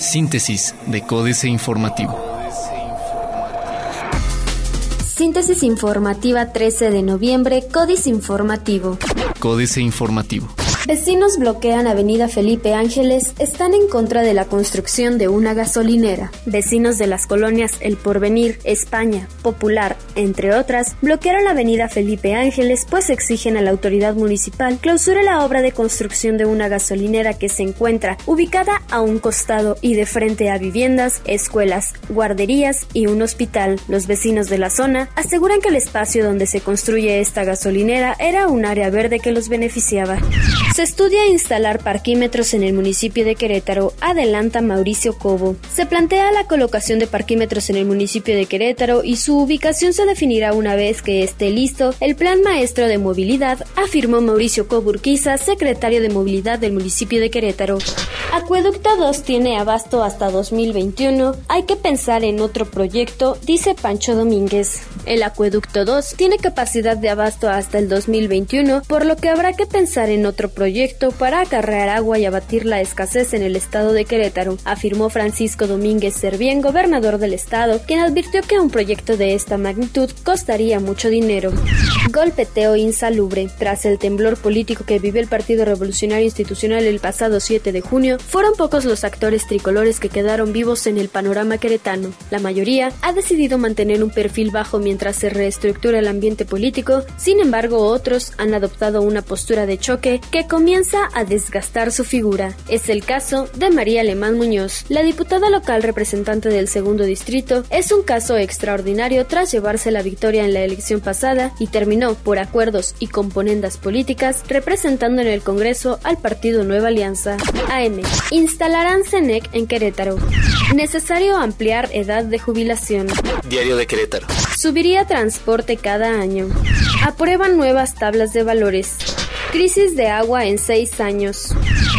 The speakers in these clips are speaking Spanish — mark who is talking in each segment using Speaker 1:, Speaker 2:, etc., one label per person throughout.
Speaker 1: Síntesis de Códice Informativo.
Speaker 2: Síntesis informativa 13 de noviembre, Códice Informativo.
Speaker 1: Códice Informativo.
Speaker 2: Vecinos bloquean Avenida Felipe Ángeles, están en contra de la construcción de una gasolinera. Vecinos de las colonias El Porvenir, España, Popular, entre otras, bloquearon la Avenida Felipe Ángeles pues exigen a la autoridad municipal clausure la obra de construcción de una gasolinera que se encuentra ubicada a un costado y de frente a viviendas, escuelas, guarderías y un hospital. Los vecinos de la zona aseguran que el espacio donde se construye esta gasolinera era un área verde que los beneficiaba. Se estudia instalar parquímetros en el municipio de Querétaro, adelanta Mauricio Cobo. Se plantea la colocación de parquímetros en el municipio de Querétaro y su ubicación se definirá una vez que esté listo el Plan Maestro de Movilidad, afirmó Mauricio Cobo Urquiza, secretario de Movilidad del municipio de Querétaro. Acueducto 2 tiene abasto hasta 2021. Hay que pensar en otro proyecto, dice Pancho Domínguez. El Acueducto 2 tiene capacidad de abasto hasta el 2021, por lo que habrá que pensar en otro proyecto proyecto para acarrear agua y abatir la escasez en el estado de Querétaro, afirmó Francisco Domínguez Servién, gobernador del estado, quien advirtió que un proyecto de esta magnitud costaría mucho dinero. Golpeteo insalubre. Tras el temblor político que vivió el Partido Revolucionario Institucional el pasado 7 de junio, fueron pocos los actores tricolores que quedaron vivos en el panorama queretano. La mayoría ha decidido mantener un perfil bajo mientras se reestructura el ambiente político, sin embargo otros han adoptado una postura de choque que comienza a desgastar su figura. Es el caso de María Alemán Muñoz, la diputada local representante del segundo distrito. Es un caso extraordinario tras llevarse la victoria en la elección pasada y terminó por acuerdos y componendas políticas representando en el Congreso al partido Nueva Alianza. AM. Instalarán CENEC en Querétaro. Necesario ampliar edad de jubilación.
Speaker 1: Diario de Querétaro.
Speaker 2: Subiría transporte cada año. Aprueban nuevas tablas de valores. Crisis de agua en seis años.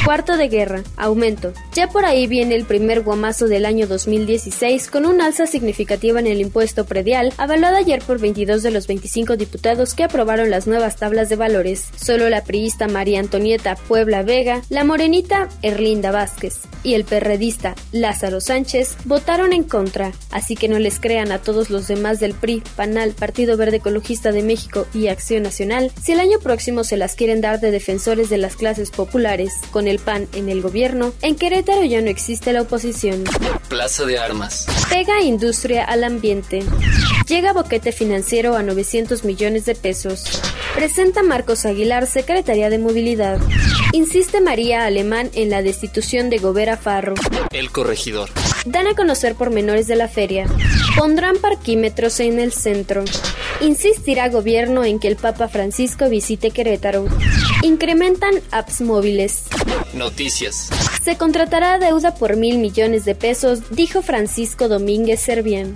Speaker 2: Cuarto de guerra. Aumento. Ya por ahí viene el primer guamazo del año 2016 con un alza significativa en el impuesto predial, avalado ayer por 22 de los 25 diputados que aprobaron las nuevas tablas de valores. Solo la priista María Antonieta Puebla Vega, la morenita Erlinda Vázquez y el perredista Lázaro Sánchez votaron en contra, así que no les crean a todos los demás del PRI, PANAL, Partido Verde Ecologista de México y Acción Nacional si el año próximo se las quieren dar de defensores de las clases populares. Con el PAN en el gobierno, en Querétaro ya no existe la oposición.
Speaker 1: Plaza de Armas.
Speaker 2: Pega industria al ambiente. Llega boquete financiero a 900 millones de pesos. Presenta Marcos Aguilar, Secretaría de Movilidad. Insiste María Alemán en la destitución de Gobera Farro.
Speaker 1: El corregidor.
Speaker 2: Dan a conocer pormenores de la feria. Pondrán parquímetros en el centro. Insistirá gobierno en que el Papa Francisco visite Querétaro. Incrementan apps móviles.
Speaker 1: Noticias.
Speaker 2: Se contratará deuda por mil millones de pesos, dijo Francisco Domínguez Servién.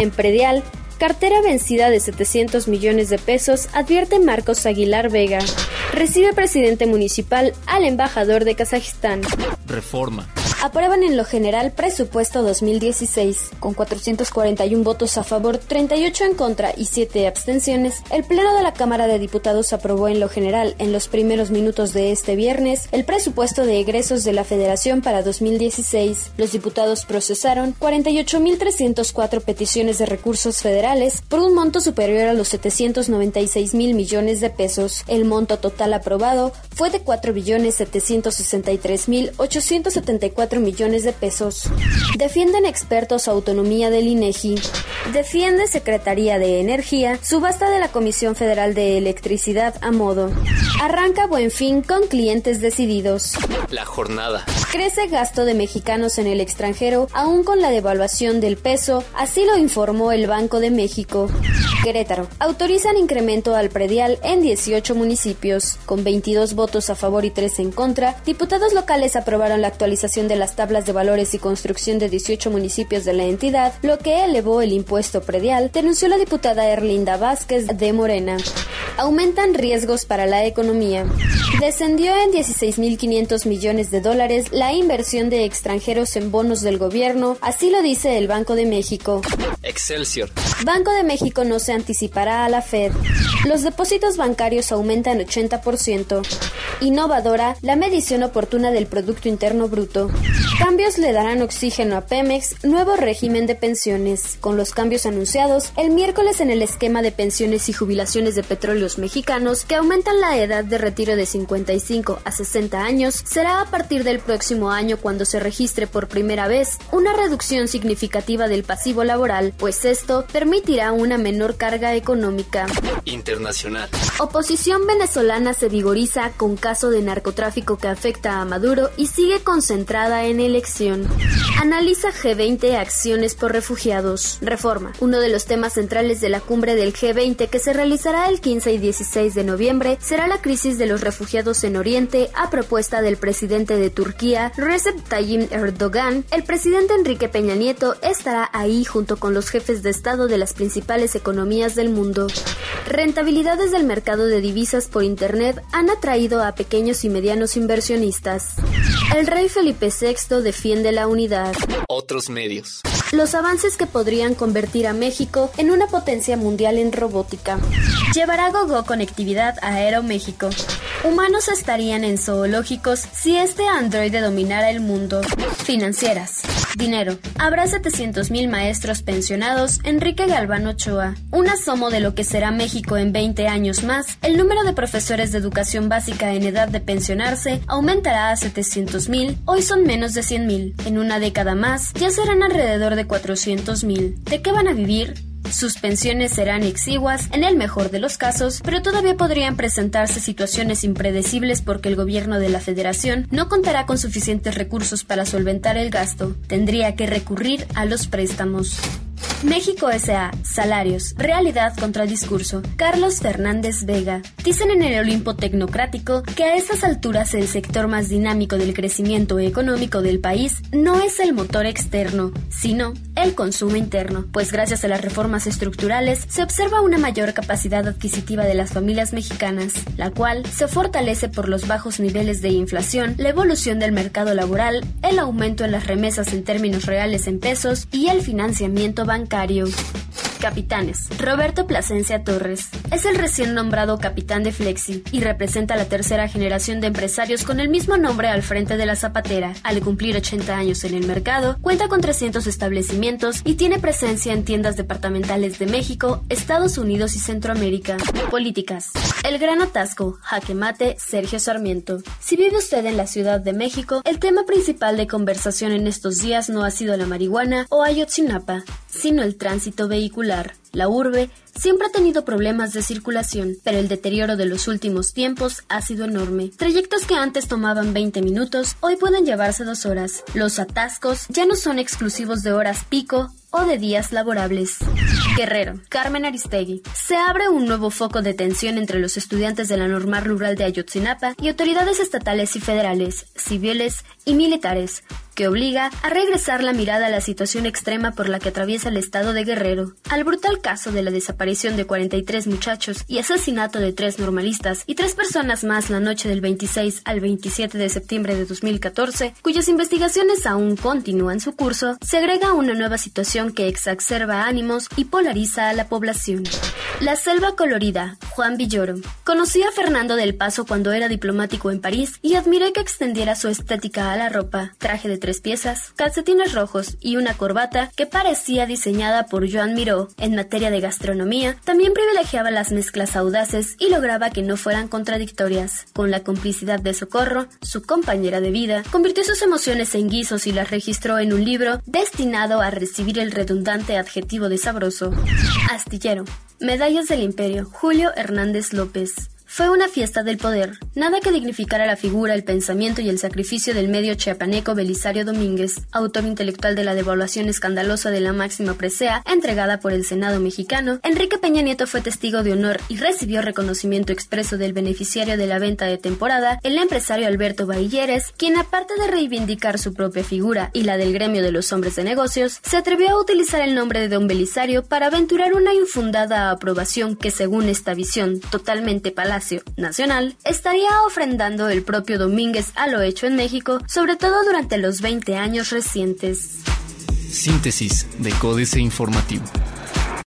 Speaker 2: En predial, cartera vencida de 700 millones de pesos, advierte Marcos Aguilar Vega. Recibe presidente municipal al embajador de Kazajistán.
Speaker 1: Reforma
Speaker 2: aprueban en lo general presupuesto 2016. Con 441 votos a favor, 38 en contra y 7 abstenciones, el Pleno de la Cámara de Diputados aprobó en lo general en los primeros minutos de este viernes el presupuesto de egresos de la Federación para 2016. Los diputados procesaron 48.304 peticiones de recursos federales por un monto superior a los 796 mil millones de pesos. El monto total aprobado fue de 4 billones 763 mil 874 millones de pesos. Defienden expertos autonomía del INEGI. Defiende Secretaría de Energía, subasta de la Comisión Federal de Electricidad a modo. Arranca Buen Fin con clientes decididos.
Speaker 1: La jornada.
Speaker 2: Crece gasto de mexicanos en el extranjero aún con la devaluación del peso, así lo informó el Banco de México. Querétaro. Autorizan incremento al predial en 18 municipios. Con 22 votos a favor y 3 en contra, diputados locales aprobaron la actualización de las tablas de valores y construcción de 18 municipios de la entidad, lo que elevó el impuesto impuesto predial, denunció la diputada Erlinda Vázquez de Morena. Aumentan riesgos para la economía. Descendió en 16.500 millones de dólares la inversión de extranjeros en bonos del gobierno, así lo dice el Banco de México.
Speaker 1: Excelsior.
Speaker 2: Banco de México no se anticipará a la Fed. Los depósitos bancarios aumentan 80%. Innovadora, la medición oportuna del Producto Interno Bruto. Cambios le darán oxígeno a Pemex, nuevo régimen de pensiones. Con los cambios anunciados el miércoles en el esquema de pensiones y jubilaciones de petróleos mexicanos, que aumentan la edad de retiro de 55 a 60 años, será a partir del próximo año cuando se registre por primera vez una reducción significativa del pasivo laboral, pues esto permitirá una menor carga económica.
Speaker 1: Internacional.
Speaker 2: Oposición venezolana se vigoriza con caso de narcotráfico que afecta a Maduro y sigue concentrada en elección. Analiza G20 acciones por refugiados. Reforma. Uno de los temas centrales de la cumbre del G20 que se realizará el 15 y 16 de noviembre será la crisis de los refugiados en Oriente a propuesta del presidente de Turquía, Recep Tayyip Erdogan. El presidente Enrique Peña Nieto estará ahí junto con los jefes de Estado de las principales economías del mundo. Rentabilidades del mercado de divisas por Internet han atraído a pequeños y medianos inversionistas. El rey Felipe VI defiende la unidad.
Speaker 1: Otros medios.
Speaker 2: Los avances que podrían convertir a México en una potencia mundial en robótica. Llevará GoGo conectividad a Aeroméxico. Humanos estarían en zoológicos si este androide dominara el mundo. Financieras. Dinero. Habrá 700.000 maestros pensionados. Enrique Galván Ochoa. Un asomo de lo que será México en 20 años más. El número de profesores de educación básica en edad de pensionarse aumentará a 700.000. Hoy son menos de 100.000. En una década más ya serán alrededor de 400.000. ¿De qué van a vivir? Sus pensiones serán exiguas en el mejor de los casos, pero todavía podrían presentarse situaciones impredecibles porque el gobierno de la federación no contará con suficientes recursos para solventar el gasto. Tendría que recurrir a los préstamos. México S.A. Salarios. Realidad contra discurso. Carlos Fernández Vega. Dicen en el Olimpo Tecnocrático que a estas alturas el sector más dinámico del crecimiento económico del país no es el motor externo, sino el consumo interno, pues gracias a las reformas estructurales se observa una mayor capacidad adquisitiva de las familias mexicanas, la cual se fortalece por los bajos niveles de inflación, la evolución del mercado laboral, el aumento en las remesas en términos reales en pesos y el financiamiento bancario bancarios. Capitanes. Roberto Plasencia Torres. Es el recién nombrado capitán de Flexi y representa la tercera generación de empresarios con el mismo nombre al frente de la zapatera. Al cumplir 80 años en el mercado, cuenta con 300 establecimientos y tiene presencia en tiendas departamentales de México, Estados Unidos y Centroamérica. Políticas. El gran atasco, jaque mate, Sergio Sarmiento. Si vive usted en la Ciudad de México, el tema principal de conversación en estos días no ha sido la marihuana o Ayotzinapa, sino el tránsito vehicular celular. La urbe siempre ha tenido problemas de circulación, pero el deterioro de los últimos tiempos ha sido enorme. Trayectos que antes tomaban 20 minutos, hoy pueden llevarse dos horas. Los atascos ya no son exclusivos de horas pico o de días laborables. Guerrero, Carmen Aristegui. Se abre un nuevo foco de tensión entre los estudiantes de la normal rural de Ayotzinapa y autoridades estatales y federales, civiles y militares, que obliga a regresar la mirada a la situación extrema por la que atraviesa el estado de Guerrero. Al brutal caso de la desaparición de 43 muchachos y asesinato de tres normalistas y tres personas más la noche del 26 al 27 de septiembre de 2014, cuyas investigaciones aún continúan su curso, se agrega una nueva situación que exacerba ánimos y polariza a la población. La selva colorida, Juan Villoro. Conocí a Fernando del Paso cuando era diplomático en París y admiré que extendiera su estética a la ropa, traje de tres piezas, calcetines rojos y una corbata que parecía diseñada por Joan Miró en materia de gastronomía, también privilegiaba las mezclas audaces y lograba que no fueran contradictorias. Con la complicidad de Socorro, su compañera de vida, convirtió sus emociones en guisos y las registró en un libro destinado a recibir el redundante adjetivo de sabroso. Astillero. Medallas del Imperio. Julio Hernández López. Fue una fiesta del poder, nada que dignificara la figura, el pensamiento y el sacrificio del medio chiapaneco Belisario Domínguez, autor intelectual de la devaluación escandalosa de la máxima presea entregada por el Senado mexicano. Enrique Peña Nieto fue testigo de honor y recibió reconocimiento expreso del beneficiario de la venta de temporada, el empresario Alberto Bailleres, quien aparte de reivindicar su propia figura y la del gremio de los hombres de negocios, se atrevió a utilizar el nombre de don Belisario para aventurar una infundada aprobación que según esta visión totalmente Nacional, estaría ofrendando el propio Domínguez a lo hecho en México, sobre todo durante los 20 años recientes.
Speaker 1: Síntesis de Códice Informativo.